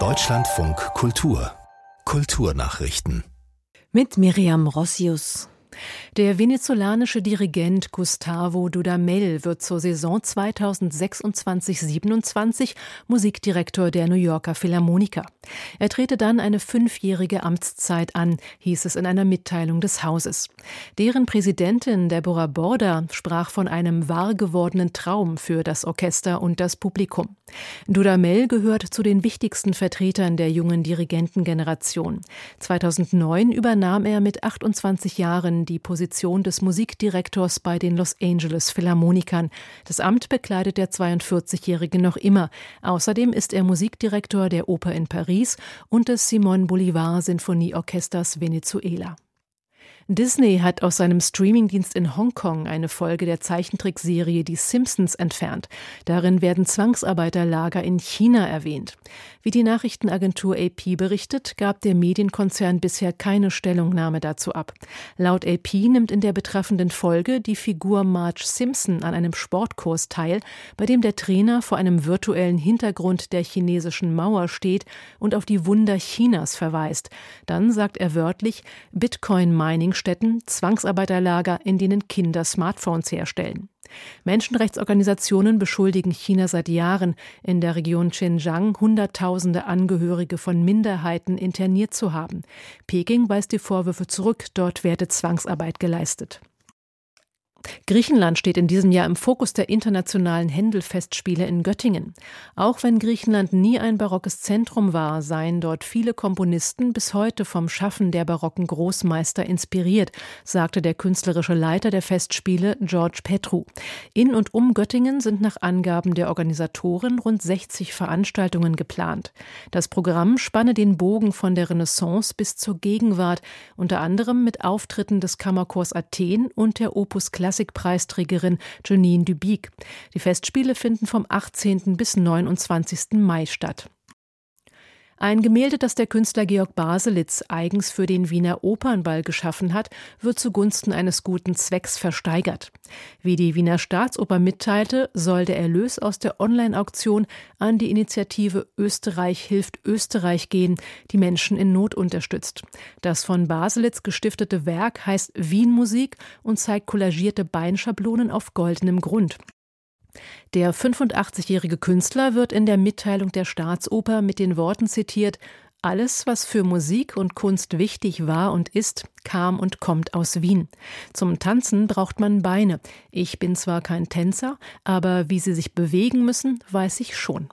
Deutschlandfunk Kultur Kulturnachrichten mit Miriam Rossius. Der venezolanische Dirigent Gustavo Dudamel wird zur Saison 2026-27 Musikdirektor der New Yorker Philharmoniker. Er trete dann eine fünfjährige Amtszeit an, hieß es in einer Mitteilung des Hauses. Deren Präsidentin Deborah Borda sprach von einem wahr gewordenen Traum für das Orchester und das Publikum. Dudamel gehört zu den wichtigsten Vertretern der jungen Dirigentengeneration. 2009 übernahm er mit 28 Jahren die Position des Musikdirektors bei den Los Angeles Philharmonikern. Das Amt bekleidet der 42-Jährige noch immer. Außerdem ist er Musikdirektor der Oper in Paris und des Simon Bolivar Sinfonieorchesters Venezuela. Disney hat aus seinem Streamingdienst in Hongkong eine Folge der Zeichentrickserie Die Simpsons entfernt. Darin werden Zwangsarbeiterlager in China erwähnt. Wie die Nachrichtenagentur AP berichtet, gab der Medienkonzern bisher keine Stellungnahme dazu ab. Laut AP nimmt in der betreffenden Folge die Figur Marge Simpson an einem Sportkurs teil, bei dem der Trainer vor einem virtuellen Hintergrund der chinesischen Mauer steht und auf die Wunder Chinas verweist. Dann sagt er wörtlich Bitcoin Mining Gedenkstätten, Zwangsarbeiterlager, in denen Kinder Smartphones herstellen. Menschenrechtsorganisationen beschuldigen China seit Jahren, in der Region Xinjiang Hunderttausende Angehörige von Minderheiten interniert zu haben. Peking weist die Vorwürfe zurück, dort werde Zwangsarbeit geleistet. Griechenland steht in diesem Jahr im Fokus der internationalen Händelfestspiele in Göttingen. Auch wenn Griechenland nie ein barockes Zentrum war, seien dort viele Komponisten bis heute vom Schaffen der barocken Großmeister inspiriert, sagte der künstlerische Leiter der Festspiele George Petru. In und um Göttingen sind nach Angaben der Organisatoren rund 60 Veranstaltungen geplant. Das Programm spanne den Bogen von der Renaissance bis zur Gegenwart, unter anderem mit Auftritten des Kammerchors Athen und der Opus Classica Klassikpreisträgerin Janine Dubic. Die Festspiele finden vom 18. bis 29. Mai statt. Ein Gemälde, das der Künstler Georg Baselitz eigens für den Wiener Opernball geschaffen hat, wird zugunsten eines guten Zwecks versteigert. Wie die Wiener Staatsoper mitteilte, soll der Erlös aus der Online-Auktion an die Initiative Österreich hilft Österreich gehen, die Menschen in Not unterstützt. Das von Baselitz gestiftete Werk heißt Wienmusik und zeigt kollagierte Beinschablonen auf goldenem Grund. Der 85-jährige Künstler wird in der Mitteilung der Staatsoper mit den Worten zitiert alles, was für Musik und Kunst wichtig war und ist, kam und kommt aus Wien. Zum Tanzen braucht man Beine. Ich bin zwar kein Tänzer, aber wie sie sich bewegen müssen, weiß ich schon.